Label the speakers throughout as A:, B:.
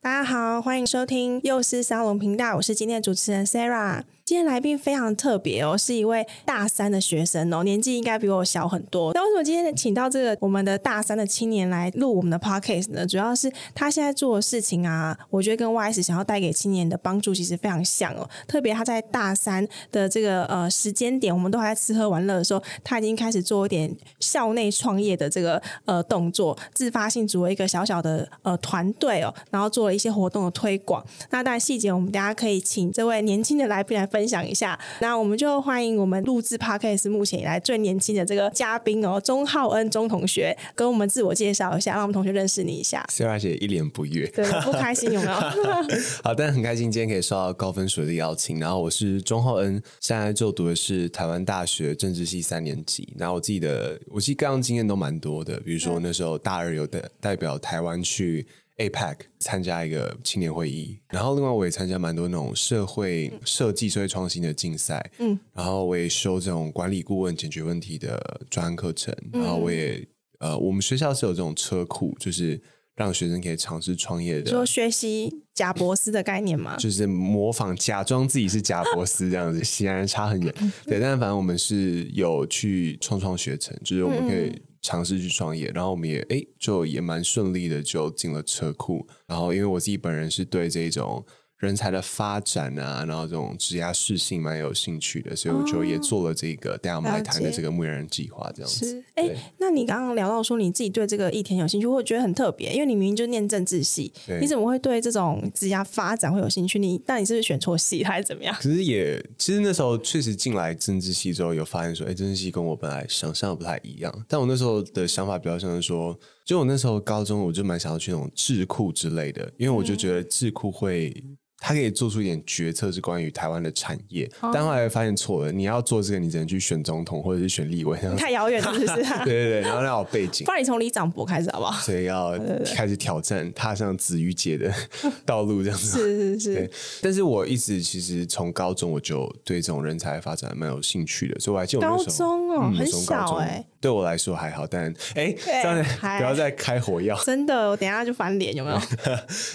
A: 大家好，欢迎收听幼师沙龙频道，我是今天的主持人 Sarah。今天来宾非常特别哦，是一位大三的学生哦，年纪应该比我小很多。那为什么今天请到这个我们的大三的青年来录我们的 podcast 呢？主要是他现在做的事情啊，我觉得跟 YS 想要带给青年的帮助其实非常像哦。特别他在大三的这个呃时间点，我们都还在吃喝玩乐的时候，他已经开始做一点校内创业的这个呃动作，自发性组了一个小小的呃团队哦，然后做了一些活动的推广。那当然细节我们大家可以请这位年轻的来宾来分。分享一下，那我们就欢迎我们录制 Podcast 目前以来最年轻的这个嘉宾哦，钟浩恩钟同学，跟我们自我介绍一下，让我们同学认识你一下。
B: Sarah 姐一脸不悦，
A: 对，不开心有没有？
B: 好，但很开心今天可以收到高分数的邀请。然后我是钟浩恩，现在就读的是台湾大学政治系三年级。然后我自己的，我其实各样经验都蛮多的，比如说那时候大二有代代表台湾去。APEC 参加一个青年会议，然后另外我也参加蛮多那种社会设计、社会创新的竞赛，嗯，然后我也修这种管理顾问解决问题的专案课程，然后我也呃，我们学校是有这种车库，就是让学生可以尝试创业的，
A: 说学习贾博斯的概念嘛，
B: 就是模仿假装自己是贾博斯这样子，显然差很远，对，但是反正我们是有去创创学程，就是我们可以。尝试去创业，然后我们也哎，就也蛮顺利的就进了车库。然后因为我自己本人是对这种人才的发展啊，然后这种职涯适性蛮有兴趣的，所以我就也做了这个等下我们来谈的这个牧羊人计划这样子。
A: 哎，那你刚刚聊到说你自己对这个议题有兴趣，我觉得很特别，因为你明明就念政治系，你怎么会对这种职涯发展会有兴趣？你那你是不是选错系还是怎么样？
B: 可是也其实那时候确实进来政治系之后，有发现说，哎，政治系跟我本来想象的不太一样。但我那时候的想法比较像是说，就我那时候高中，我就蛮想要去那种智库之类的，因为我就觉得智库会。他可以做出一点决策，是关于台湾的产业，哦、但后来发现错了。你要做这个，你只能去选总统或者是选立委，
A: 太遥远了，是不是？
B: 对对对，然后要有背景。
A: 不然你从李长博开始好不好？
B: 所以要开始挑战，踏上子瑜姐的 道路，这样子。
A: 是是是。
B: 对，但是我一直其实从高中我就对这种人才发展蛮有兴趣的，所以我还记得我那时候
A: 高中哦，
B: 嗯、
A: 很小哎、欸，对
B: 我来说还好，但哎，这样不要再开火药，
A: 真的，我等一下就翻脸，有没有？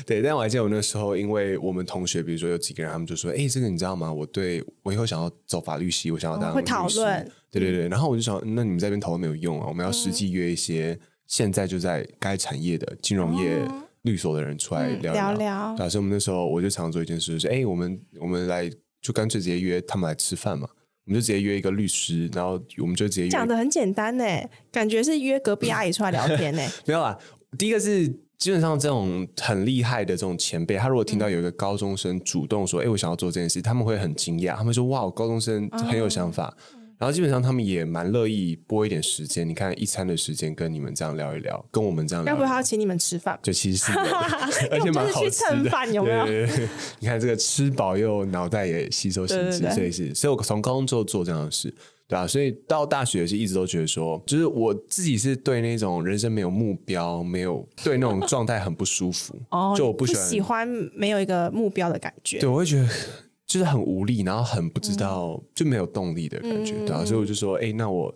B: 对，但我还记得我那时候，因为我们同学，比如说有几个人。他们就说：“哎、欸，这个你知道吗？我对我以后想要走法律系，我想要当律师。”会讨论，对对对。然后我就想，那你们在这边讨论没有用啊？我们要实际约一些现在就在该产业的金融业律所的人出来聊聊。嗯、聊聊。所以我们那时候我就常做一件事，就是哎、欸，我们我们来就干脆直接约他们来吃饭嘛。我们就直接约一个律师，然后我们就直接讲
A: 的很简单呢，感觉是约隔壁阿姨出来聊天呢。
B: 没有啊，第一个是。基本上这种很厉害的这种前辈，他如果听到有一个高中生主动说：“哎、嗯，我想要做这件事”，他们会很惊讶，他们说：“哇，高中生很有想法。嗯”然后基本上他们也蛮乐意拨一点时间，你看一餐的时间跟你们这样聊一聊，跟我们这样聊，
A: 要不要请你们吃饭？
B: 就其实是，而且蛮好吃的。饭有没有？对对对，你看这个吃饱又脑袋也吸收新知，所以是，所以我从高中之后做这样的事。对啊，所以到大学是一直都觉得说，就是我自己是对那种人生没有目标、没有对那种 状态很不舒服。哦，就我不喜欢，
A: 不喜欢没有一个目标的感觉。
B: 对，我会觉得就是很无力，然后很不知道、嗯、就没有动力的感觉。对啊，所以我就说，哎，那我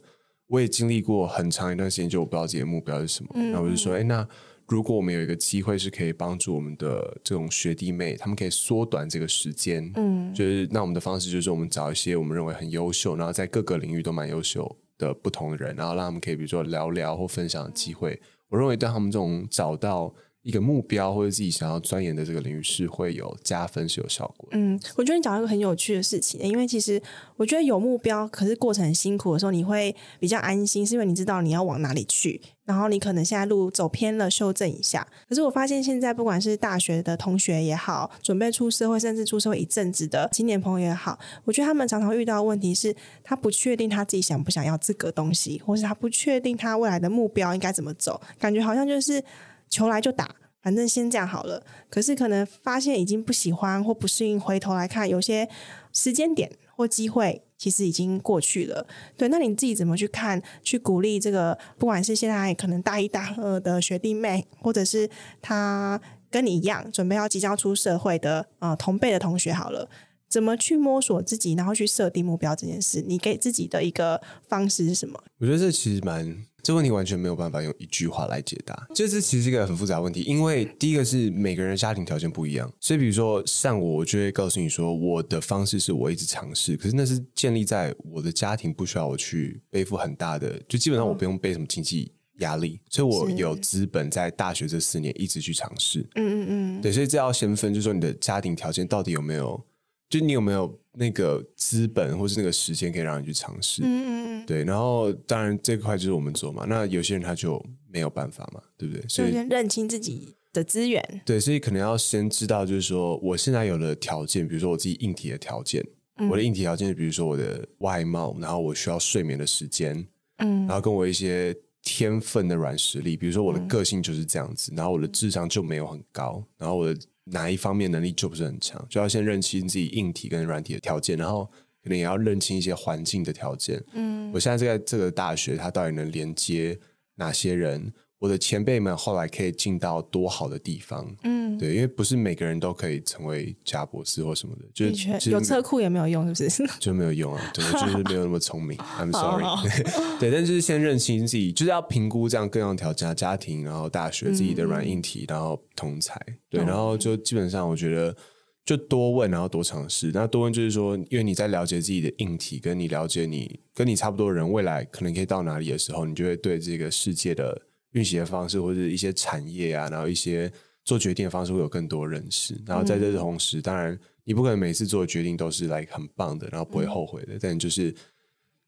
B: 我也经历过很长一段时间，就我不知道自己的目标是什么。然后我就说，哎，那。如果我们有一个机会是可以帮助我们的这种学弟妹，他们可以缩短这个时间，嗯，就是那我们的方式就是我们找一些我们认为很优秀，然后在各个领域都蛮优秀的不同的人，然后让他们可以比如说聊聊或分享的机会。我认为对他们这种找到一个目标或者自己想要钻研的这个领域是会有加分，是有效果。
A: 嗯，我觉得你讲一个很有趣的事情，因为其实我觉得有目标，可是过程很辛苦的时候，你会比较安心，是因为你知道你要往哪里去，然后你可能现在路走偏了，修正一下。可是我发现现在不管是大学的同学也好，准备出社会，甚至出社会一阵子的青年朋友也好，我觉得他们常常遇到的问题是，他不确定他自己想不想要这个东西，或是他不确定他未来的目标应该怎么走，感觉好像就是球来就打。反正先这样好了。可是可能发现已经不喜欢或不适应，回头来看，有些时间点或机会其实已经过去了。对，那你自己怎么去看、去鼓励这个？不管是现在可能大一、大二的学弟妹，或者是他跟你一样准备要即将出社会的呃同辈的同学，好了。怎么去摸索自己，然后去设定目标这件事，你给自己的一个方式是什么？
B: 我觉得这其实蛮，这问题完全没有办法用一句话来解答。这是其实是一个很复杂的问题，因为第一个是每个人的家庭条件不一样，所以比如说像我，我就会告诉你说，我的方式是我一直尝试，可是那是建立在我的家庭不需要我去背负很大的，就基本上我不用背什么经济压力，所以我有资本在大学这四年一直去尝试。嗯嗯嗯，对，所以这要先分，就是说你的家庭条件到底有没有。就你有没有那个资本，或是那个时间，可以让你去尝试？嗯嗯嗯对，然后当然这块就是我们做嘛。那有些人他就没有办法嘛，对不对？所以
A: 先认清自己的资源。
B: 对，所以可能要先知道，就是说我现在有了条件，比如说我自己硬体的条件，嗯、我的硬体条件，比如说我的外貌，然后我需要睡眠的时间，嗯，然后跟我一些天分的软实力，比如说我的个性就是这样子，嗯、然后我的智商就没有很高，然后我的。哪一方面能力就不是很强，就要先认清自己硬体跟软体的条件，然后可能也要认清一些环境的条件。嗯，我现在在这个大学，它到底能连接哪些人？我的前辈们后来可以进到多好的地方？嗯，对，因为不是每个人都可以成为贾博士或什么的，就是
A: 确有车库也没有用，是不是？
B: 就没有用啊，对，就是没有那么聪明。I'm sorry。对，但就是先认清自己，就是要评估这样各样条件：家庭，然后大学自己的软硬体，然后同才。对，然后就基本上我觉得就多问，然后多尝试。那多问就是说，因为你在了解自己的硬体，跟你了解你跟你差不多的人未来可能可以到哪里的时候，你就会对这个世界的。运行的方式，或者一些产业啊，然后一些做决定的方式会有更多认识。然后在这同时，嗯、当然你不可能每次做的决定都是来很棒的，然后不会后悔的。嗯、但就是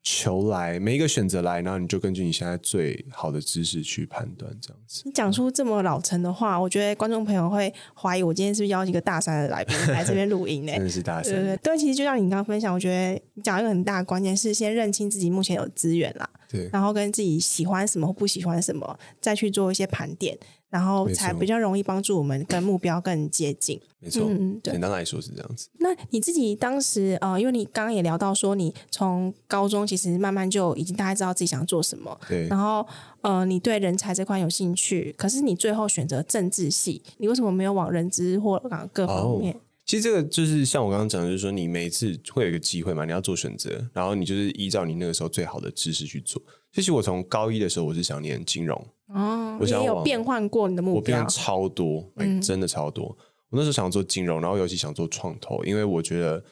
B: 求来每一个选择来，然后你就根据你现在最好的知识去判断，这样子。
A: 你讲出这么老成的话，我觉得观众朋友会怀疑我今天是不是邀请一个大三的来宾来这边录音呢？
B: 真的是大三。
A: 对对对，其实就像你刚刚分享，我觉得你讲一个很大的关键是先认清自己目前有资源啦。
B: 对，
A: 然后跟自己喜欢什么或不喜欢什么，再去做一些盘点，然后才比较容易帮助我们跟目标更接近。
B: 没错，嗯，对，简单来说是这样子。
A: 那你自己当时呃，因为你刚刚也聊到说，你从高中其实慢慢就已经大概知道自己想做什么，
B: 对。
A: 然后呃，你对人才这块有兴趣，可是你最后选择政治系，你为什么没有往人资或各方面？哦
B: 其实这个就是像我刚刚讲的，就是说你每一次会有一个机会嘛，你要做选择，然后你就是依照你那个时候最好的知识去做。其实我从高一的时候我是想念金融，
A: 哦，
B: 我想
A: 有变换过你的目标，
B: 我变超多，嗯，真的超多。我那时候想做金融，然后尤其想做创投，因为我觉得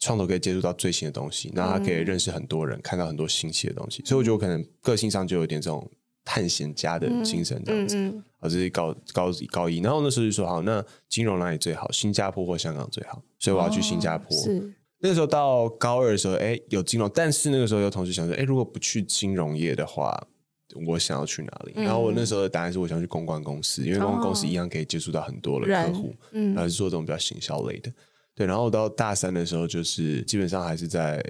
B: 创投可以接触到最新的东西，那他可以认识很多人，看到很多新奇的东西，所以我觉得我可能个性上就有点这种。探险家的精神这样子，啊、这是高高高一，然后那时候就说好，那金融哪里最好？新加坡或香港最好，所以我要去新加坡。哦、是那个时候到高二的时候，哎，有金融，但是那个时候有同事想说，哎，如果不去金融业的话，我想要去哪里？嗯、然后我那时候的答案是，我想去公关公司，因为公关公司一样可以接触到很多的客户，嗯，然后是做这种比较行销类的。对，然后我到大三的时候，就是基本上还是在。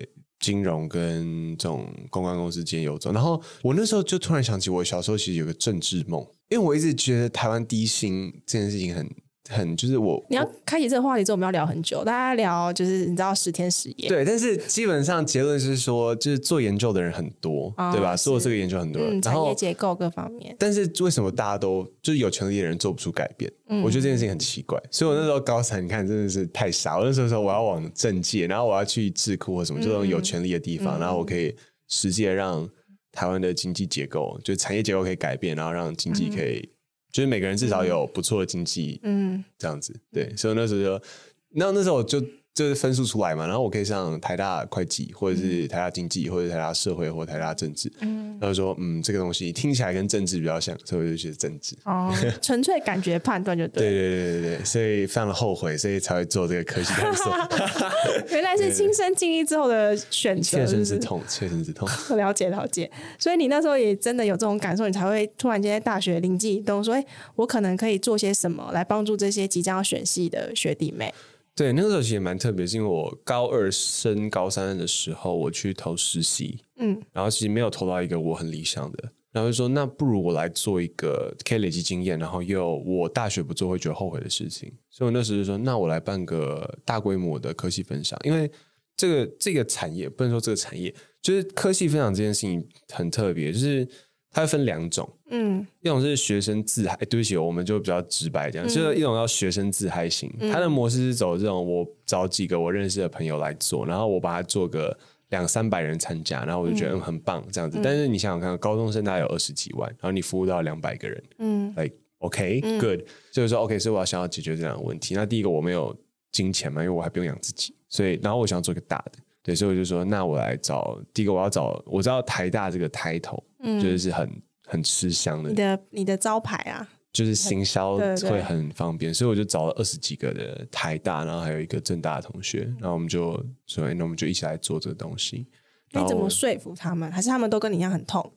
B: 金融跟这种公关公司间游走，然后我那时候就突然想起，我小时候其实有个政治梦，因为我一直觉得台湾低薪这件事情很。很就是我，
A: 你要开启这个话题之后，我们要聊很久，大家聊就是你知道十天十夜。
B: 对，但是基本上结论是说，就是做研究的人很多，哦、对吧？做这个研究很多人，嗯、然后
A: 产业结构各方面。
B: 但是为什么大家都就是有权利的人做不出改变？嗯、我觉得这件事情很奇怪。所以我那时候高三，你看真的是太傻。我那时候说我要往政界，然后我要去智库或什么这种有权利的地方，嗯、然后我可以实际让台湾的经济结构，就是产业结构可以改变，然后让经济可以。嗯就是每个人至少有不错的经济，嗯，这样子，对，所以那时候就，那那时候我就。就是分数出来嘛，然后我可以上台大会计，或者是台大经济，或者台大社会，或者台大政治。嗯，然后说，嗯，这个东西听起来跟政治比较像，所以我就学政治。
A: 哦，纯粹感觉判断就对。
B: 对对对对对，所以非常的后悔，所以才会做这个科系探索。
A: 原来是亲身经历之后的选择，
B: 切身之痛，切身之痛。
A: 了解了解，所以你那时候也真的有这种感受，你才会突然间在大学灵机一动，说，哎，我可能可以做些什么来帮助这些即将要选系的学弟妹。
B: 对，那个时候其实也蛮特别，是因为我高二升高三的时候，我去投实习，嗯，然后其实没有投到一个我很理想的，然后就说那不如我来做一个可以累积经验，然后又我大学不做会觉得后悔的事情。所以我那时候就说，那我来办个大规模的科系分享，因为这个这个产业不能说这个产业，就是科系分享这件事情很特别，就是。它分两种，嗯，一种是学生自嗨，对不起，我们就比较直白这样，嗯、就是一种叫学生自嗨型，它的模式是走这种，我找几个我认识的朋友来做，然后我把它做个两三百人参加，然后我就觉得很棒这样子。嗯、但是你想想看，高中生大概有二十几万，然后你服务到两百个人，嗯，like OK、嗯、good，就是说 OK，所以我要想要解决这两个问题。那第一个我没有金钱嘛，因为我还不用养自己，所以然后我想要做一个大的。对，所以我就说，那我来找第一个，我要找我知道台大这个 title，嗯，就是很很吃香的。
A: 你的你的招牌啊，
B: 就是行销会很方便，所以我就找了二十几个的台大，然后还有一个正大的同学，然后我们就说，那我们就一起来做这个东西。
A: 你怎么说服他们？还是他们都跟你一样很痛？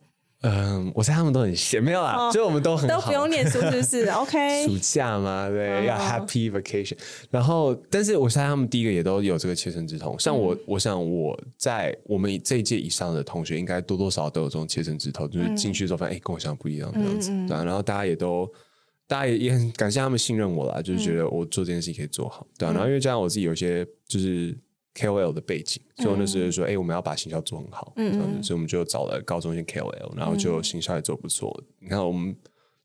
B: 嗯，我猜他们都很闲，没有啦，就我们都很
A: 都不用念书，是不是？OK，
B: 暑假嘛，对，要 Happy Vacation。然后，但是我猜他们第一个也都有这个切身之痛。像我，我想我在我们这一届以上的同学，应该多多少少都有这种切身之痛，就是进去之后发现，哎，跟我想的不一样这样子。对，然后大家也都，大家也也很感谢他们信任我啦，就是觉得我做这件事情可以做好。对，然后因为加上我自己有一些就是。KOL 的背景，所以我那时候就说，哎、我们要把行销做很好，嗯，嗯，所以我们就找了高中一些 KOL，然后就行销也做不错。嗯、你看，我们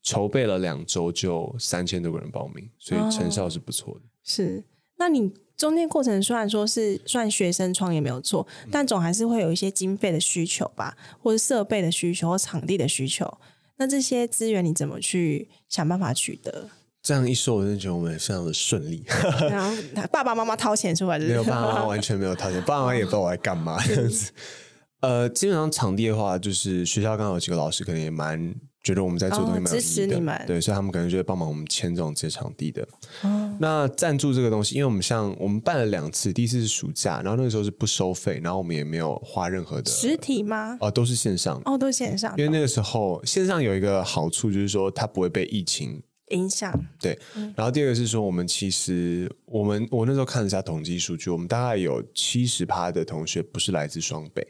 B: 筹备了两周，就三千多个人报名，所以成效是不错的。
A: 是，那你中间过程虽然说是算学生创业没有错，嗯、但总还是会有一些经费的需求吧，或者设备的需求，或场地的需求。那这些资源你怎么去想办法取得？
B: 这样一说，我真的觉得我们非常的顺利。
A: 然后 爸爸妈妈掏钱出来，
B: 没有爸爸妈妈完全没有掏钱，爸爸妈妈也不知道我在干嘛 这样子。呃，基本上场地的话，就是学校刚好有几个老师，可能也蛮觉得我们在做东西蛮支持你们。对，所以他们可能就会帮忙我们签这种这些场地的。哦、那赞助这个东西，因为我们像我们办了两次，第一次是暑假，然后那个时候是不收费，然后我们也没有花任何的
A: 实体吗？
B: 哦、呃，都是线上，
A: 哦，都是线上。
B: 因为那个时候线上有一个好处，就是说它不会被疫情。
A: 影响
B: 对，然后第二个是说，我们其实我们我那时候看了一下统计数据，我们大概有七十趴的同学不是来自双北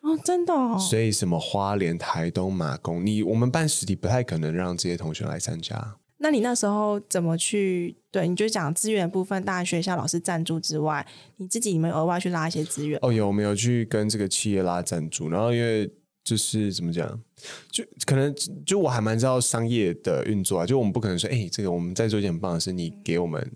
A: 哦，真的哦，
B: 所以什么花莲、台东、马公，你我们办实体不太可能让这些同学来参加。
A: 那你那时候怎么去？对，你就讲资源部分，大学校老师赞助之外，你自己有没有额外去拉一些资源？
B: 哦，有，我们有去跟这个企业拉赞助，然后因为。就是怎么讲，就可能就我还蛮知道商业的运作啊，就我们不可能说，哎、欸，这个我们在做一件很棒的事，你给我们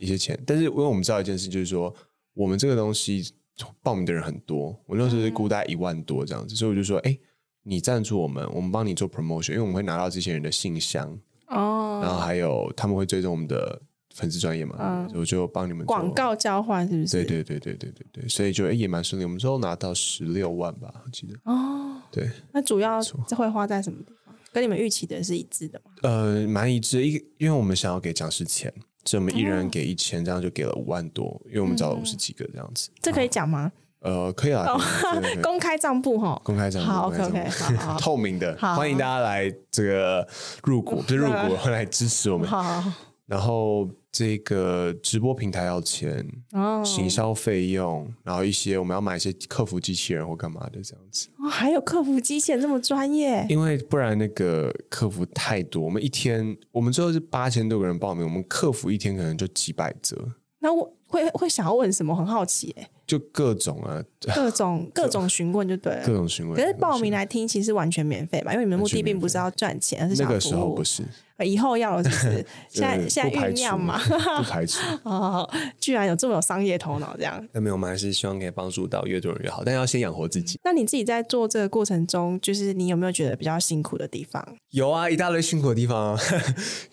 B: 一些钱。但是因为我们知道一件事，就是说我们这个东西报名的人很多，我那时候是估大概一万多这样子，嗯、所以我就说，哎、欸，你赞助我们，我们帮你做 promotion，因为我们会拿到这些人的信箱哦，然后还有他们会追踪我们的。粉丝专业嘛，嗯、我就帮你们
A: 广告交换，是不是？
B: 对对对对对对对，所以就也蛮顺利。我们最后拿到十六万吧，我记得。哦，对。
A: 那主要会花在什么地方？跟你们预期的是一致的吗？
B: 呃，蛮一致。一，因为我们想要给讲师钱，所以我们一人给一千，这样就给了五万多。因为我们找了五十几个这样子。
A: 这可以讲吗？
B: 呃，可以啊，
A: 公开账簿哈，
B: 公开账簿，
A: 好，OK，好，
B: 透明的，欢迎大家来这个入股，不是入股，会来支持我们。好，然后。这个直播平台要钱哦，行销费用，然后一些我们要买一些客服机器人或干嘛的这样子。
A: 哦，还有客服机器人这么专业？
B: 因为不然那个客服太多，我们一天我们最后是八千多个人报名，我们客服一天可能就几百折。
A: 那我会会想要问什么？很好奇哎。
B: 就各种啊，
A: 各种 各种询问就对了，
B: 各种询问。
A: 可是报名来听其实完全免费嘛，因为你们目的并不是要赚钱，而是想服务。
B: 那个时候不是，
A: 以后要了，是不是？现在现在酝酿嘛，
B: 不排除。
A: 哦，居然有这么有商业头脑，这样。
B: 那没有，我们还是希望可以帮助到越多人越好，但要先养活自己。
A: 那你自己在做这个过程中，就是你有没有觉得比较辛苦的地方？
B: 有啊，一大堆辛苦的地方啊，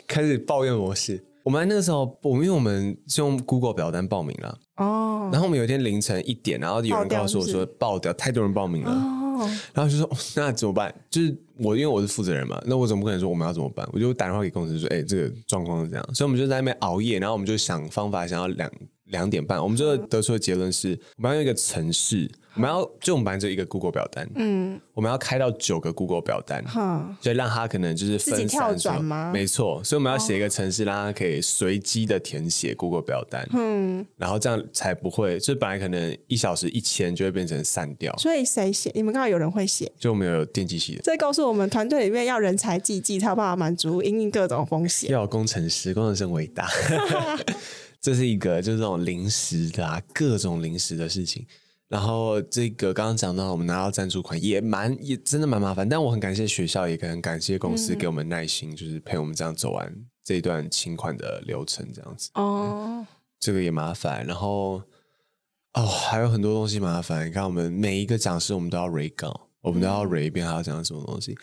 B: 开始抱怨模式。我们那个时候，我们因为我们是用 Google 表单报名了哦，然后我们有一天凌晨一点，然后有人告诉我说爆掉，太多人报名了哦，然后就说那怎么办？就是我因为我是负责人嘛，那我总不可能说我们要怎么办？我就打电话给公司说，哎，这个状况是这样，所以我们就在那边熬夜，然后我们就想方法，想要两两点半，我们就得出的结论是，我们要用一个程式，我们要就我们班就一个 Google 表单，嗯，我们要开到九个 Google 表单，哈，所以让他可能就是分散
A: 自己跳转吗？
B: 没错，所以我们要写一个程式，让他可以随机的填写 Google 表单，嗯，然后这样才不会，就本来可能一小时一千就会变成散掉。
A: 所以谁写？你们刚好有人会写，
B: 就我们有电机系的。
A: 这告诉我们，团队里面要人才济济，才有办法满足因应各种风险。
B: 要有工程师，工程师很伟大。这是一个就是这种临时的啊，各种临时的事情。然后这个刚刚讲到，我们拿到赞助款也蛮也真的蛮麻烦。但我很感谢学校，也很感谢公司给我们耐心，嗯、就是陪我们这样走完这一段请款的流程，这样子。哦，这个也麻烦。然后哦，还有很多东西麻烦。你看，我们每一个讲师，我们都要 re 稿，我们都要 re 一遍，还要讲什么东西。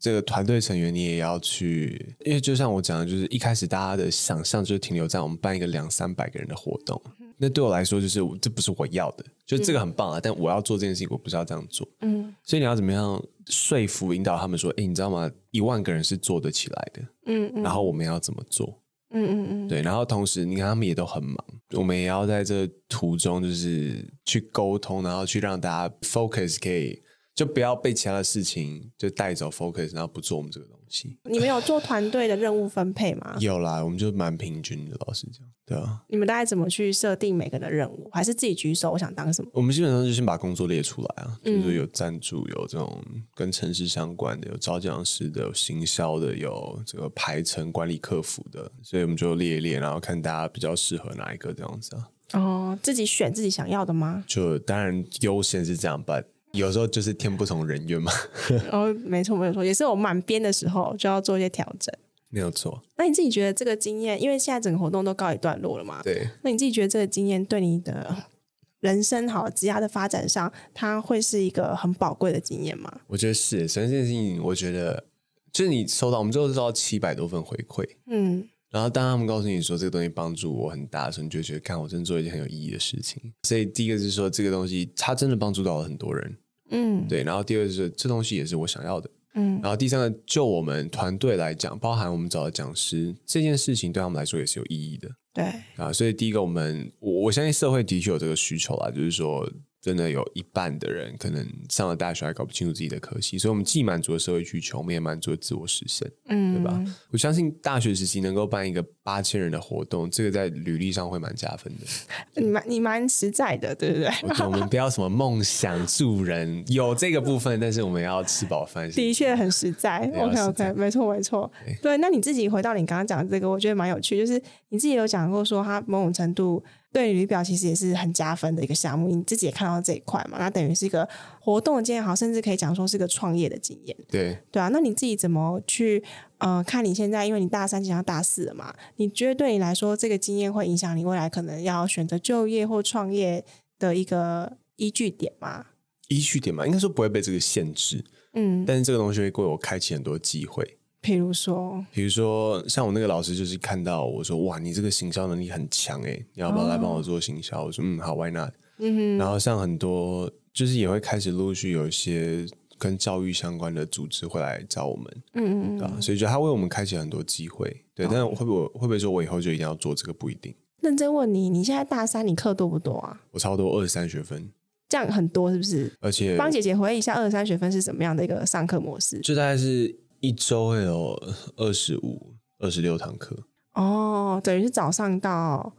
B: 这个团队成员你也要去，因为就像我讲的，就是一开始大家的想象就是停留在我们办一个两三百个人的活动，那对我来说就是这不是我要的，就这个很棒啊，但我要做这件事情，我不是要这样做，嗯，所以你要怎么样说服引导他们说，哎，你知道吗？一万个人是做得起来的，嗯，然后我们要怎么做？嗯嗯嗯，对，然后同时你看他们也都很忙，我们也要在这途中就是去沟通，然后去让大家 focus 可以。就不要被其他的事情就带走 focus，然后不做我们这个东西。
A: 你们有做团队的任务分配吗？
B: 有啦，我们就蛮平均的，老实讲。对啊。
A: 你们大概怎么去设定每个人的任务？还是自己举手？我想当什么？
B: 我们基本上就先把工作列出来啊，就是有赞助，有这种跟城市相关的，有招讲师的，有行销的，有这个排程管理客服的，所以我们就列一列，然后看大家比较适合哪一个这样子啊。
A: 哦，自己选自己想要的吗？
B: 就当然优先是这样办。有时候就是天不从人愿嘛。
A: 哦，没错没错，也是我满编的时候就要做一些调整。
B: 没有错。
A: 那你自己觉得这个经验，因为现在整个活动都告一段落了嘛？
B: 对。
A: 那你自己觉得这个经验对你的人生好职涯的发展上，它会是一个很宝贵的经验吗？
B: 我觉得是。首先这件事情，我觉得就是你收到，我们最后收到七百多份回馈。嗯。然后，当他们告诉你说这个东西帮助我很大的时候，你就觉得，看我真的做一件很有意义的事情。所以，第一个是说，这个东西它真的帮助到了很多人。嗯，对。然后第二个是这东西也是我想要的。嗯。然后第三个，就我们团队来讲，包含我们找的讲师，这件事情对他们来说也是有意义的。
A: 对。
B: 啊，所以第一个，我们我我相信社会的确有这个需求啦，就是说。真的有一半的人可能上了大学还搞不清楚自己的科系，所以我们既满足了社会需求，我们也满足了自我实现，嗯，对吧？我相信大学时期能够办一个八千人的活动，这个在履历上会蛮加分的。
A: 你蛮你蛮实在的，对不对？
B: 我，我们不要什么梦想助人，有这个部分，但是我们要吃饱饭。
A: 的确很实在。OK OK，没错没错。对，那你自己回到你刚刚讲的这个，我觉得蛮有趣，就是你自己有讲过说，他某种程度。对履历表其实也是很加分的一个项目，你自己也看到这一块嘛？那等于是一个活动的经验，好，甚至可以讲说是个创业的经验。
B: 对
A: 对啊，那你自己怎么去呃看你现在，因为你大三即将大四了嘛？你觉得对你来说，这个经验会影响你未来可能要选择就业或创业的一个依据点吗？
B: 依据点嘛，应该说不会被这个限制。嗯，但是这个东西会给我开启很多机会。
A: 比如说，
B: 比如说，像我那个老师，就是看到我说：“哇，你这个行销能力很强诶，你要不要来帮我做行销？”哦、我说：“嗯，好，Why not？” 嗯哼。然后像很多，就是也会开始陆续有一些跟教育相关的组织会来找我们，嗯嗯啊，所以觉得他为我们开启很多机会，对。但是会不会会不会说我以后就一定要做这个？不一定。
A: 认真问你，你现在大三，你课多不多啊？
B: 我差不多二十三学分，
A: 这样很多是不是？
B: 而且
A: 帮姐姐回忆一下，二十三学分是什么样的一个上课模式？
B: 就大概是。一周会有二十五、二十六堂课
A: 哦，等于是早上到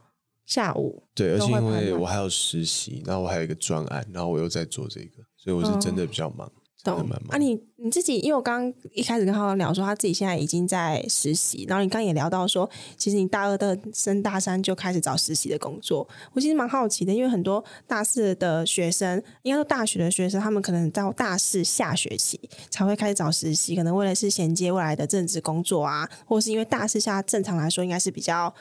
A: 下午。
B: 对，而且因为我还有实习，然后我还有一个专案，然后我又在做这个，所以我是真的比较忙。哦懂啊你，你你自己，因为我刚刚一开始跟浩浩聊说，他自己现在已经在实习，然后你刚刚也聊到说，其实你大二的升大三就开始找实习的工作。我其实蛮好奇的，因为很多大四的学生，应该说大学的学生，他们可能到大四下学期才会开始找实习，可能为了是衔接未来的正职工作啊，或是因为大四下正常来说应该是比较。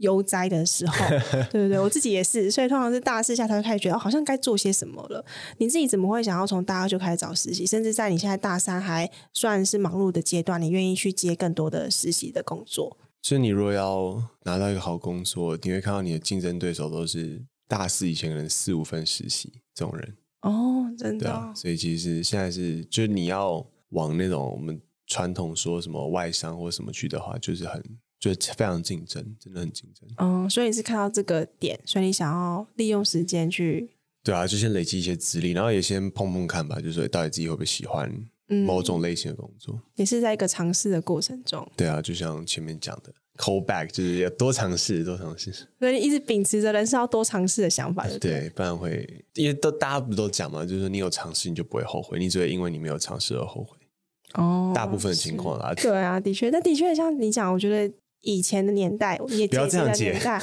B: 悠哉的时候，对不对？我自己也是，所以通常是大四下才会开始觉得好像该做些什么了。你自己怎么会想要从大二就开始找实习，甚至在你现在大三还算是忙碌的阶段，你愿意去接更多的实习的工作？其实你若要拿到一个好工作，你会看到你的竞争对手都是大四以前可能四五份实习这种人哦，真的。对啊，所以其实现在是，就是你要往那种我们传统说什么外商或什么去的话，就是很。就非常竞争，真的很竞争。
A: 嗯，所以你是看到这个点，所以你想要利用时间去，
B: 对啊，就先累积一些资历，然后也先碰碰看吧，就是到底自己会不会喜欢某种类型的工作，
A: 嗯、也是在一个尝试的过程中。
B: 对啊，就像前面讲的，call back 就是要多尝试，多尝试。
A: 所以你一直秉持着人是要多尝试的想法对，
B: 对，不然会，因为都大家不都讲嘛，就是说你有尝试，你就不会后悔，你只会因为你没有尝试而后悔。
A: 哦，
B: 大部分的情况啦，
A: 对啊，的确，但的确像你讲，我觉得以前的年代，也
B: 不要这样
A: 年代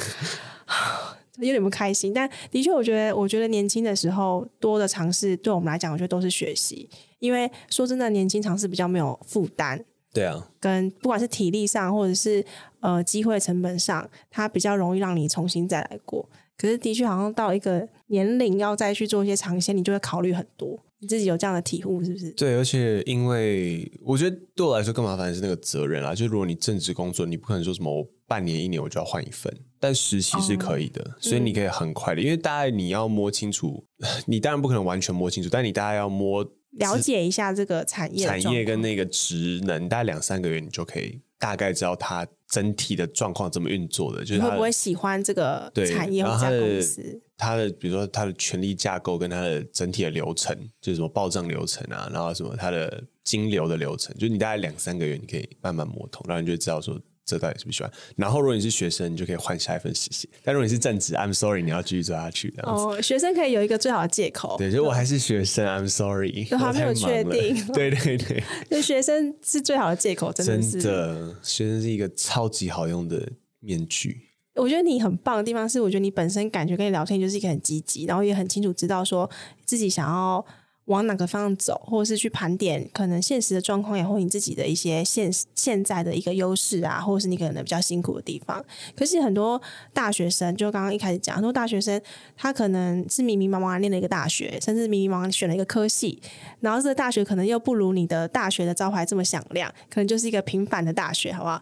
A: 有点不开心。但的确，我觉得，我觉得年轻的时候多的尝试，对我们来讲，我觉得都是学习。因为说真的，年轻尝试比较没有负担。
B: 对啊，
A: 跟不管是体力上，或者是呃机会成本上，它比较容易让你重新再来过。可是的确，好像到一个年龄要再去做一些尝鲜，你就会考虑很多。你自己有这样的体悟是不是？
B: 对，而且因为我觉得对我来说更麻烦的是那个责任啦。就如果你正职工作，你不可能说什么我半年一年我就要换一份，但实习是可以的，哦、所以你可以很快的。嗯、因为大概你要摸清楚，你当然不可能完全摸清楚，但你大概要摸
A: 了解一下这个产业
B: 产业跟那个职能，大概两三个月你就可以大概知道它整体的状况怎么运作的。就是
A: 你会不会喜欢这个产业或者公司？
B: 它的比如说它的权力架构跟它的整体的流程，就是什么报账流程啊，然后什么它的金流的流程，就你大概两三个月，你可以慢慢摸通，然后你就知道说这到底是不是喜欢。然后如果你是学生，你就可以换下一份实习。但如果你是正职，I'm sorry，你要继续做下去。
A: 哦，学生可以有一个最好的借口，
B: 对，就我还是学生，I'm sorry，
A: 都还没有确定。
B: 对对 对，
A: 就学生是最好的借口，真的是。
B: 真的，学生是一个超级好用的面具。
A: 我觉得你很棒的地方是，我觉得你本身感觉跟你聊天就是一个很积极，然后也很清楚知道说自己想要往哪个方向走，或者是去盘点可能现实的状况，也或你自己的一些现现在的一个优势啊，或者是你可能比较辛苦的地方。可是很多大学生，就刚刚一开始讲，很多大学生他可能是迷迷茫茫念了一个大学，甚至迷迷茫茫选了一个科系，然后这个大学可能又不如你的大学的招牌这么响亮，可能就是一个平凡的大学，好不好？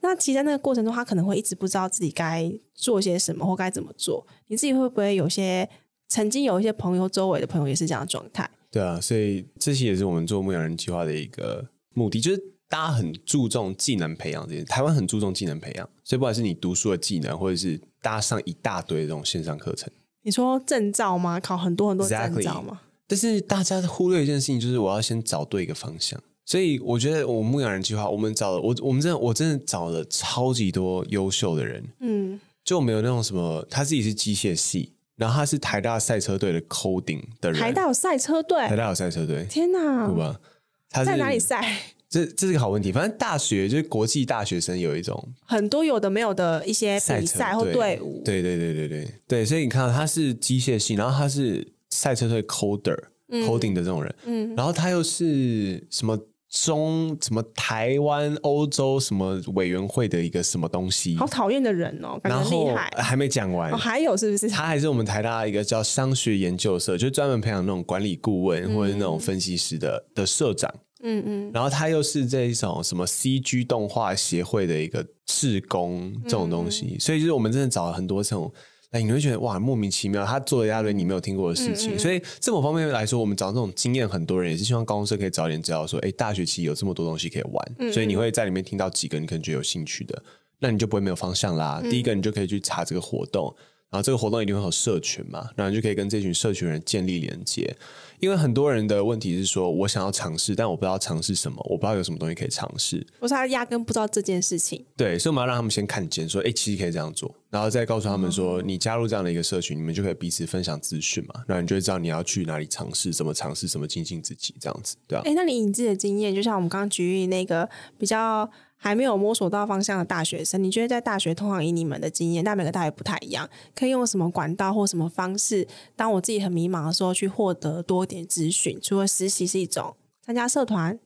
A: 那其实，在那个过程中，他可能会一直不知道自己该做些什么或该怎么做。你自己会不会有些曾经有一些朋友，周围的朋友也是这样的状态？
B: 对啊，所以这些也是我们做牧羊人计划的一个目的，就是大家很注重技能培养这些。台湾很注重技能培养，所以不管是你读书的技能，或者是大家上一大堆这种线上课程，
A: 你说证照吗？考很多很多证照吗？Exactly.
B: 但是大家忽略一件事情，就是我要先找对一个方向。所以我觉得我牧羊人计划，我们找了我我们真的我真的找了超级多优秀的人，嗯，就没有那种什么他自己是机械系，然后他是台大赛车队的 coding 的人，
A: 台大有赛车队，
B: 台大有赛车队，
A: 天哪，
B: 对吧？他
A: 在哪里赛？
B: 这这是个好问题。反正大学就是国际大学生有一种
A: 很多有的没有的一些比赛或队伍，
B: 对对对对对对，所以你看到他是机械系，然后他是赛车队 coder、嗯、coding 的这种人，嗯，然后他又是什么？中什么台湾欧洲什么委员会的一个什么东西？
A: 好讨厌的人哦，感觉厉害。
B: 还没讲完，
A: 哦，还有是不是？
B: 他还是我们台大一个叫商学研究社，就专门培养那种管理顾问、嗯、或者是那种分析师的的社长。嗯嗯。然后他又是这一种什么 CG 动画协会的一个志工这种东西，嗯、所以就是我们真的找了很多这种。哎，你会觉得哇，莫名其妙，他做了一大堆你没有听过的事情。嗯嗯，所以这么方面来说，我们找这种经验很多人，也是希望高中生可以早点知道说，哎，大学期有这么多东西可以玩。所以你会在里面听到几个你可能觉得有兴趣的，那你就不会没有方向啦。嗯、第一个，你就可以去查这个活动，然后这个活动一定会有社群嘛，然后你就可以跟这群社群人建立连接。因为很多人的问题是说，我想要尝试，但我不知道尝试什么，我不知道有什么东西可以尝试。
A: 我是他压根不知道这件事情。
B: 对，所以我们要让他们先看见，说，哎，其实可以这样做，然后再告诉他们说，嗯、你加入这样的一个社群，你们就可以彼此分享资讯嘛，然后你就会知道你要去哪里尝试，怎么尝试，怎么精进自己，这样子，对吧？哎，
A: 那你以你自己的经验，就像我们刚刚举例那个比较。还没有摸索到方向的大学生，你觉得在大学通常以你们的经验，但每个大学不太一样，可以用什么管道或什么方式？当我自己很迷茫的时候，去获得多点资讯。除了实习是一种，参加社团。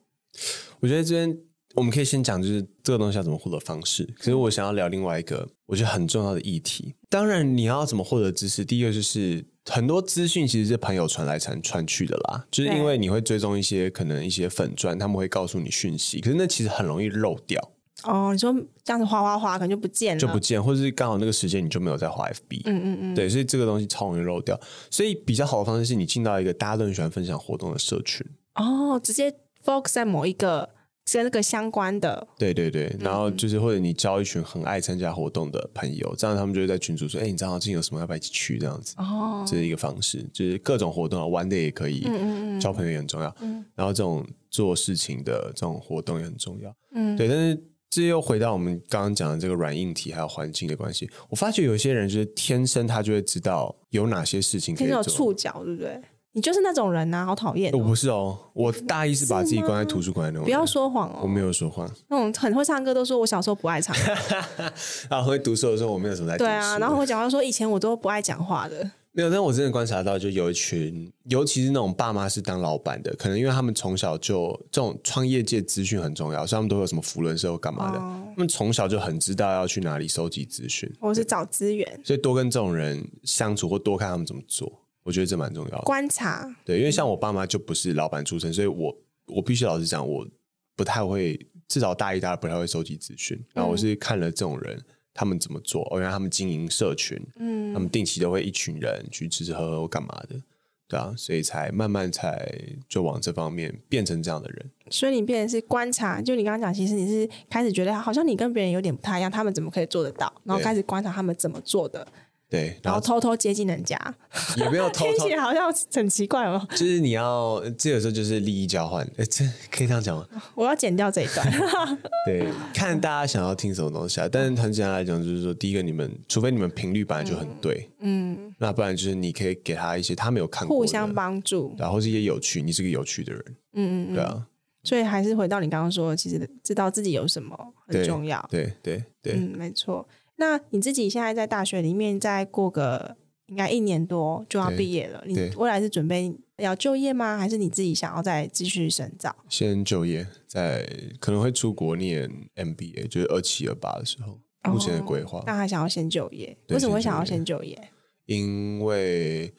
B: 我觉得这边我们可以先讲，就是这个东西要怎么获得方式。可是我想要聊另外一个我觉得很重要的议题。当然，你要怎么获得知识？第一个就是。很多资讯其实是朋友传来传传去的啦，就是因为你会追踪一些可能一些粉钻，他们会告诉你讯息，可是那其实很容易漏掉。
A: 哦，你说这样子哗哗哗，可能就不见了，
B: 就不见，或者是刚好那个时间你就没有在滑 FB。嗯嗯嗯，对，所以这个东西超容易漏掉。所以比较好的方式是你进到一个大家都很喜欢分享活动的社群。
A: 哦，直接 focus 在某一个跟那个相关的，
B: 对对对，然后就是或者你交一群很爱参加活动的朋友，这样他们就会在群组说：“哎，你知道最近有什么？要不要一起去？”这样子，哦，这是一个方式，就是各种活动啊，玩的也可以，嗯嗯嗯，交朋友也很重要，嗯，然后这种做事情的这种活动也很重要，嗯，对。但是这又回到我们刚刚讲的这个软硬体还有环境的关系，我发觉有些人就是天生他就会知道有哪些事情可以做，
A: 触角，对不对？你就是那种人呐、啊，好讨厌、哦！
B: 我不是哦，我大一是把自己关在图书馆那种。
A: 不要说谎哦，
B: 我没有说谎。
A: 那种很会唱歌都说我小时候不爱唱歌，
B: 然 后会读书的时候我没有什么在。
A: 对啊，然后我讲话说以前我都不爱讲话的。
B: 没有，但我真的观察到，就有一群，尤其是那种爸妈是当老板的，可能因为他们从小就这种创业界资讯很重要，所以他们都有什么福伦社或干嘛的，哦、他们从小就很知道要去哪里收集资讯，
A: 或是找资源。
B: 所以多跟这种人相处，或多看他们怎么做。我觉得这蛮重要的，
A: 观察。
B: 对，因为像我爸妈就不是老板出身，所以我我必须老实讲，我不太会，至少大一、大二不太会收集资讯。然后我是看了这种人他们怎么做，哦，原来他们经营社群，嗯，他们定期都会一群人去吃吃喝喝或干嘛的，对啊，所以才慢慢才就往这方面变成这样的人。
A: 所以你变成是观察，就你刚刚讲，其实你是开始觉得好像你跟别人有点不太一样，他们怎么可以做得到？然后开始观察他们怎么做的。
B: 对，然
A: 后，偷偷接近人家，
B: 也没有偷偷，
A: 听起来好像很奇怪哦。
B: 就是你要，这有时候就是利益交换，哎，这可以这样讲吗？
A: 我要剪掉这一段。
B: 对，看大家想要听什么东西啊。但是很简单来讲，就是说，第一个，你们除非你们频率本来就很对，嗯，嗯，那不然就是你可以给他一些他没有看过，
A: 互相帮助，
B: 然后是一些有趣，你是个有趣的人，嗯嗯，对啊。
A: 所以还是回到你刚刚说的，其实知道自己有什么很重要。
B: 对对对，对，
A: 嗯，没错。那你自己现在在大学里面，再过个应该一年多就要毕业了。你未来是准备要就业吗？还是你自己想要再继续深造？
B: 先就业，在可能会出国念 MBA，就是二七二八的时候，目前的规划。
A: 那、哦、还想要先就业？为什么会想要先就业？
B: 因为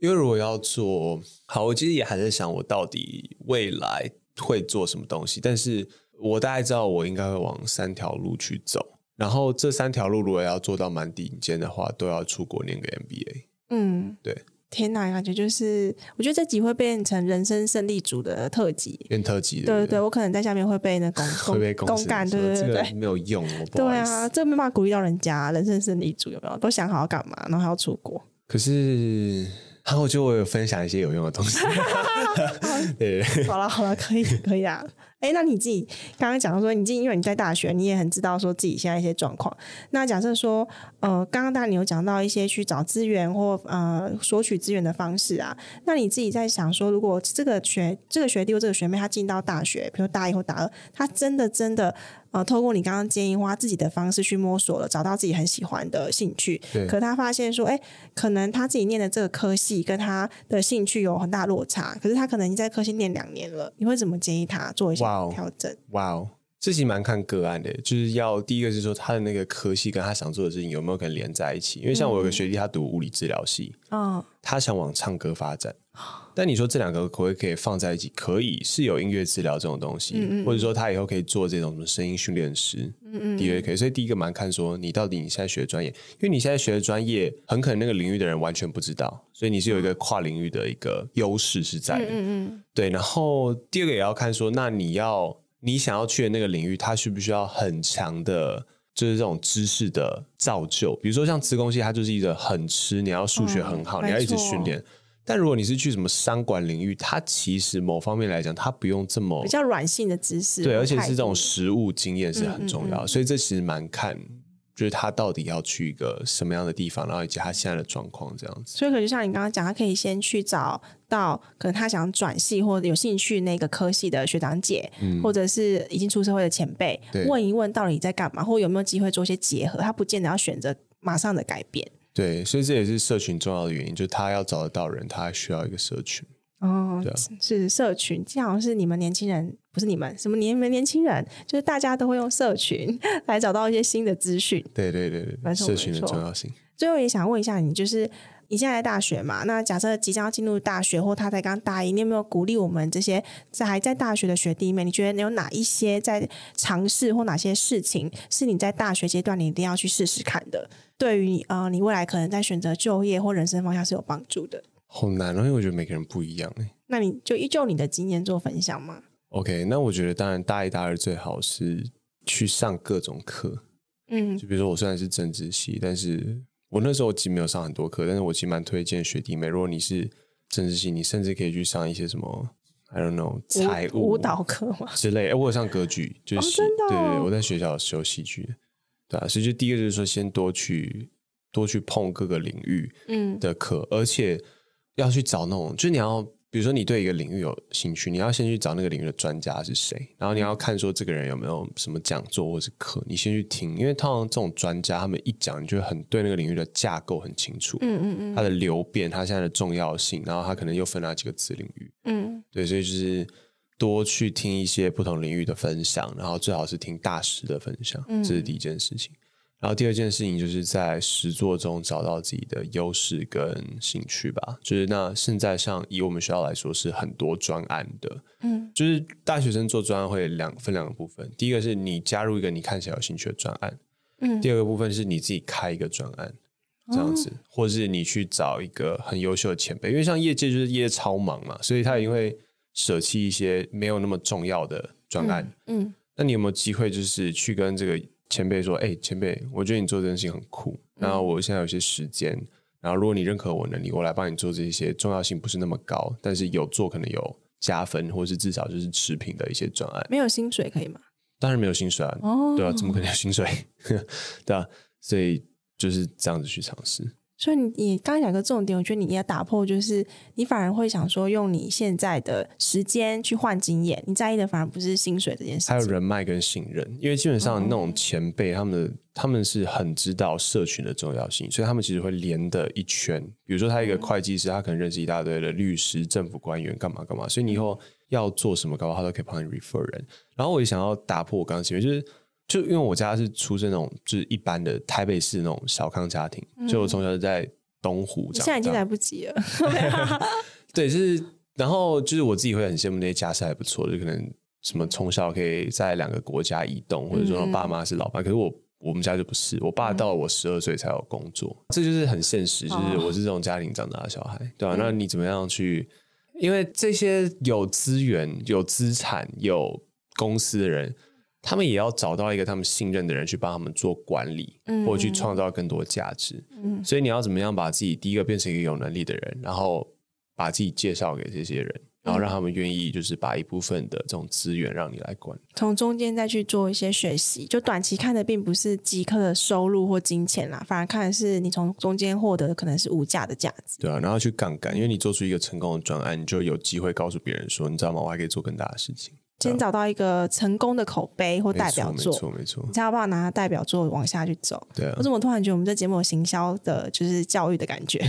B: 因为如果要做好，我其实也还在想，我到底未来会做什么东西。但是我大概知道，我应该会往三条路去走。然后这三条路如果要做到蛮顶尖的话，都要出国念个 MBA。嗯，对。
A: 天哪，感觉就是，我觉得这集会变成人生胜利组的特辑，
B: 变特辑。
A: 对对对，我可能在下面会被那公公 会被公干，对对对对，
B: 没有用。
A: 对啊，这没办法鼓励到人家。人生胜利组有没有？都想好要干嘛，然后还要出国。
B: 可是。然后我就会有分享一些有用的东西。对，
A: 好了好了，可以可以啊。哎，那你自己刚刚讲到说，你自己因为你在大学，你也很知道说自己现在一些状况。那假设说，呃，刚刚大家你有讲到一些去找资源或呃索取资源的方式啊。那你自己在想说，如果这个学这个学弟或这个学妹他进到大学，比如大一或大二，他真的真的。呃，透过你刚刚建议，花自己的方式去摸索了，找到自己很喜欢的兴趣。对。可他发现说，哎，可能他自己念的这个科系跟他的兴趣有很大落差。可是他可能已经在科系念两年了，你会怎么建议他做一些调整？
B: 哇哦，这其实蛮看个案的，就是要第一个是说他的那个科系跟他想做的事情有没有可能连在一起。因为像我有个学弟，他读物理治疗系，嗯，他想往唱歌发展。但你说这两个可不可以放在一起？可以，是有音乐治疗这种东西，嗯嗯，或者说他以后可以做这种什么声音训练师，嗯嗯，的确可以。所以第一个蛮看说你到底你现在学的专业，因为你现在学的专业很可能那个领域的人完全不知道，所以你是有一个跨领域的一个优势是在的，嗯嗯，对。然后第二个也要看说，那你要你想要去的那个领域，它需不需要很强的，就是这种知识的造就？比如说像磁工系，它就是一个很吃，你要数学很好，嗯，你要一直训练。但如果你是去什么商管领域，它其实某方面来讲，它不用这么
A: 比较软性的知识，
B: 对，而且是这种实务经验是很重要，嗯嗯嗯，所以这其实蛮看，就是他到底要去一个什么样的地方，然后以及他现在的状况这样子。
A: 所以可能像你刚刚讲，他可以先去找到可能他想转系或者有兴趣那个科系的学长姐，嗯、或者是已经出社会的前辈，问一问到底在干嘛，或有没有机会做一些结合，他不见得要选择马上的改变。
B: 对，所以这也是社群重要的原因，就是他要找得到人，他还需要一个社群。
A: 哦，是社群，这好像是你们年轻人，不是你们什么年们年轻人，就是大家都会用社群来找到一些新的资讯。
B: 对对对对，社群的重要性。
A: 最后也想问一下你，就是你现在在大学嘛？那假设即将要进入大学，或他才刚大一，你有没有鼓励我们这些在还在大学的学弟妹？你觉得你有哪一些在尝试或哪些事情是你在大学阶段你一定要去试试看的？对于你呃，你未来可能在选择就业或人生方向是有帮助的。
B: 好难哦，因为我觉得每个人不一样哎。
A: 那你就依旧你的经验做分享吗
B: ？OK，那我觉得当然大一、大二最好是去上各种课。嗯，就比如说我虽然是政治系，但是我那时候其实没有上很多课，但是我其实蛮推荐学弟妹，如果你是政治系，你甚至可以去上一些什么，I don't know，财务
A: 舞蹈课嘛
B: 之类。哎，我有上歌剧，就是、
A: 哦哦、
B: 对对对，我在学校修戏剧，对啊，所以就第一个就是说，先多去多去碰各个领域嗯的课，嗯、而且要去找那种，就是你要。比如说，你对一个领域有兴趣，你要先去找那个领域的专家是谁，然后你要看说这个人有没有什么讲座或是课，你先去听，因为通常这种专家他们一讲，你就很对那个领域的架构很清楚，嗯嗯嗯，它的流变，它现在的重要性，然后它可能又分了几个子领域，嗯，对，所以就是多去听一些不同领域的分享，然后最好是听大师的分享，这是第一件事情。然后第二件事情就是在实作中找到自己的优势跟兴趣吧。就是那现在像以我们学校来说是很多专案的，嗯，就是大学生做专案会两分两个部分。第一个是你加入一个你看起来有兴趣的专案，嗯，第二个部分是你自己开一个专案，这样子，哦、或是你去找一个很优秀的前辈。因为像业界就是业界超忙嘛，所以他一定会舍弃一些没有那么重要的专案，嗯，嗯，那你有没有机会就是去跟这个？前辈说：“哎、欸，前辈，我觉得你做这件事情很酷。然后我现在有些时间，然后如果你认可我能力，我来帮你做这些重要性不是那么高，但是有做可能有加分，或是至少就是持平的一些专案。
A: 没有薪水可以吗？
B: 当然没有薪水啊！哦，对啊，怎么可能有薪水？对啊，所以就是这样子去尝试。”
A: 所以你你刚才讲个重点，我觉得你要打破，就是你反而会想说用你现在的时间去换经验，你在意的反而不是薪水这件事情，
B: 还有人脉跟信任。因为基本上那种前辈，他们的、嗯、他们是很知道社群的重要性，所以他们其实会连的一圈。比如说他一个会计师，他可能认识一大堆的律师、政府官员，干嘛干嘛。所以你以后要做什么，搞不好他都可以帮你 refer 人。然后我也想要打破我刚刚前面就是。就因为我家是出生那种就是一般的台北市那种小康家庭，嗯、就我从小就在东湖长大。
A: 现在已经来不及了。
B: 对，就是然后就是我自己会很羡慕那些家世还不错，就可能什么从小可以在两个国家移动，或者说爸妈是老板。嗯、可是我我们家就不是，我爸到了我十二岁才有工作，嗯、这就是很现实。就是我是这种家庭长大的小孩，哦、对吧、啊？那你怎么样去？因为这些有资源、有资产、有公司的人。他们也要找到一个他们信任的人去帮他们做管理，嗯、或者去创造更多价值。嗯、所以你要怎么样把自己第一个变成一个有能力的人，然后把自己介绍给这些人，然后让他们愿意就是把一部分的这种资源让你来管，
A: 从中间再去做一些学习。就短期看的并不是即刻的收入或金钱啦，反而看的是你从中间获得的可能是无价的价值。
B: 对啊，然后去杠杆，因为你做出一个成功的专案，你就有机会告诉别人说，你知道吗？我还可以做更大的事情。
A: 先找到一个成功的口碑或代表作，
B: 没错没错，
A: 你才有办法拿代表作往下去走。
B: 对啊，
A: 我怎么突然觉得我们这节目有行销的，就是教育的感觉。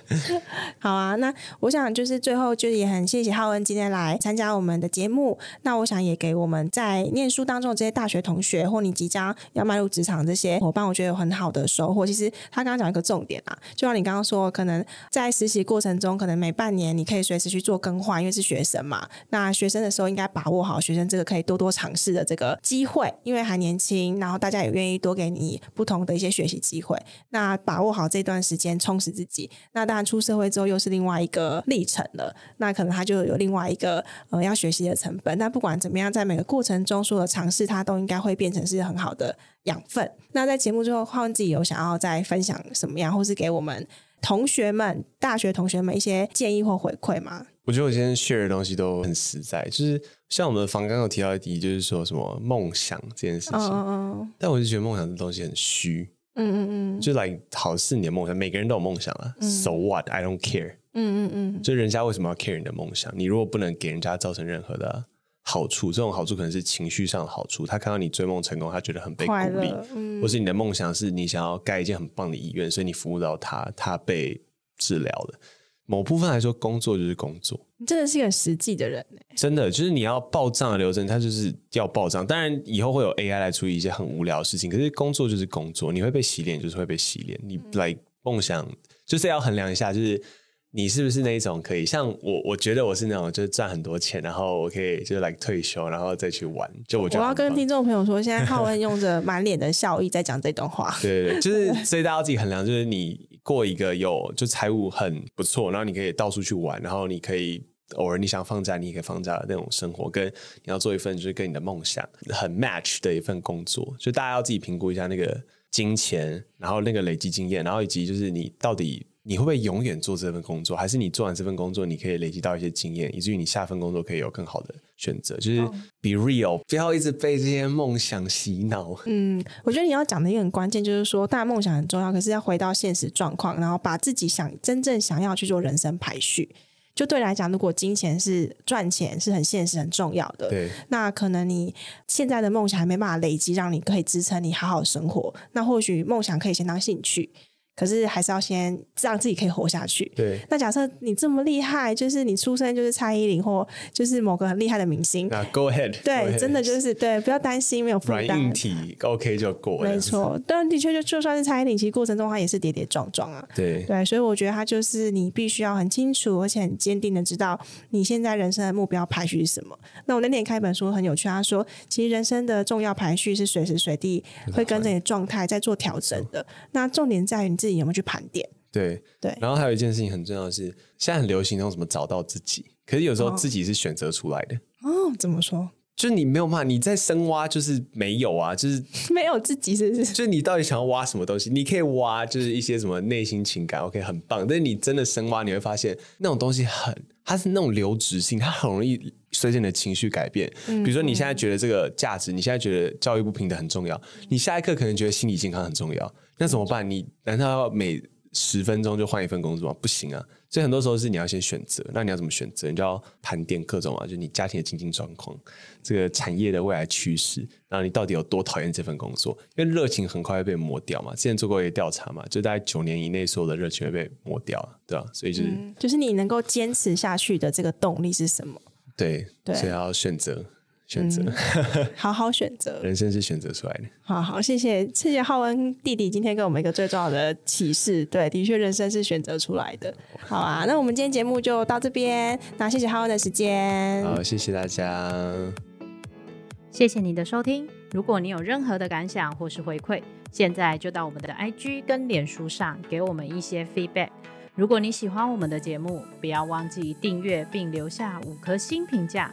A: 好啊，那我想就是最后就是也很谢谢浩恩今天来参加我们的节目。那我想也给我们在念书当中的这些大学同学，或你即将要迈入职场这些伙伴，我觉得有很好的收获。其实他刚刚讲一个重点啊，就像你刚刚说，可能在实习过程中，可能每半年你可以随时去做更换，因为是学生嘛。那学生的时候应该把把握好学生这个可以多多尝试的这个机会，因为还年轻，然后大家也愿意多给你不同的一些学习机会。那把握好这段时间，充实自己。那当然出社会之后又是另外一个历程了。那可能他就有另外一个呃要学习的成本。但不管怎么样，在每个过程中所有的尝试，它都应该会变成是很好的养分。那在节目最后，浩恩自己有想要再分享什么样，或是给我们同学们、大学同学们一些建议或回馈吗？
B: 我觉得我今天 share 的东西都很实在，就是像我们的房刚有提到一题，就是说什么梦想这件事情。Oh, oh, oh. 但我就觉得梦想这东西很虚。嗯嗯嗯。就来、like, 好是你的梦想，每个人都有梦想啊。嗯、so what? I don't care。嗯嗯嗯。就人家为什么要 care 你的梦想？你如果不能给人家造成任何的好处，这种好处可能是情绪上的好处。他看到你追梦成功，他觉得很被鼓励。嗯。或是你的梦想是你想要盖一间很棒的医院，所以你服务到他，他被治疗了。某部分来说，工作就是工作。
A: 你真的是一个实际的人，
B: 真的就是你要报账的流程，它就是要报账。当然，以后会有 AI 来处理一些很无聊的事情，可是工作就是工作，你会被洗脸，就是会被洗脸。你来、like, 梦想，就是要衡量一下，就是你是不是那一种可以像我？我觉得我是那种，就是赚很多钱，然后我可以就是来、like、退休，然后再去玩。就我觉得
A: 我要跟听众朋友说，现在浩恩用着满脸的笑意在讲这段话。
B: 对对对，就是所以大家要自己衡量，就是你。过一个有就财务很不错，然后你可以到处去玩，然后你可以偶尔你想放假，你也可以放假的那种生活，跟你要做一份就是跟你的梦想很 match 的一份工作，就大家要自己评估一下那个金钱，然后那个累积经验，然后以及就是你到底。你会不会永远做这份工作？还是你做完这份工作，你可以累积到一些经验，以至于你下份工作可以有更好的选择？就是 be real，不要一直被这些梦想洗脑。
A: 嗯，我觉得你要讲的一个很关键，就是说，大家梦想很重要，可是要回到现实状况，然后把自己想真正想要去做人生排序。就对来讲，如果金钱是赚钱是很现实、很重要的，
B: 对，
A: 那可能你现在的梦想还没办法累积，让你可以支撑你好好生活。那或许梦想可以先当兴趣。可是还是要先让自己可以活下去。
B: 对。
A: 那假设你这么厉害，就是你出生就是蔡依林或就是某个很厉害的明星。
B: 那 Go ahead。对
A: 真的就是对，不要担心没有负担。
B: 软硬体 OK 就过了。
A: 没错，但的确就就算是蔡依林，其实过程中她也是跌跌撞撞啊。
B: 对。
A: 对，所以我觉得她就是你必须要很清楚而且很坚定的知道你现在人生的目标排序是什么。那我那天看一本书很有趣，他说其实人生的重要排序是随时随地会跟着你的状态在做调整的。那重点在于你自己有没有去盘点。
B: 对
A: 对，
B: 然后还有一件事情很重要的是，现在很流行那种什么找到自己，可是有时候自己是选择出来的。
A: 哦，怎么说？
B: 就是你没有办法，你在深挖，就是没有啊，就是
A: 没有自己，是不是？
B: 就是你到底想要挖什么东西？你可以挖，就是一些什么内心情感，OK，很棒。但是你真的深挖，你会发现那种东西很，它是那种流质性，它很容易随着你的情绪改变。嗯，比如说你现在觉得这个价值，你现在觉得教育不平等很重要，你下一刻可能觉得心理健康很重要，那怎么办？你难道要每十分钟就换一份工作吗？不行啊！所以很多时候是你要先选择，那你要怎么选择？你就要盘点各种啊，就你家庭的经济状况，这个产业的未来趋势，然后你到底有多讨厌这份工作？因为热情很快会被磨掉嘛。之前做过一个调查嘛，就大概九年以内，所有的热情会被磨掉，对吧？所以就是、嗯、
A: 就是你能够坚持下去的这个动力是什么？
B: 对，对，所以要选择。选择、
A: 嗯，好好选择。
B: 人生是选择出来的。
A: 好好，谢谢谢谢浩恩弟弟今天给我们一个最重要的启示。对，的确，人生是选择出来的。好啊，那我们今天节目就到这边。那谢谢浩恩的时间。
B: 好，谢谢大家。
C: 谢谢你的收听。如果你有任何的感想或是回馈，现在就到我们的 IG 跟脸书上给我们一些 feedback。如果你喜欢我们的节目，不要忘记订阅并留下五颗星评价。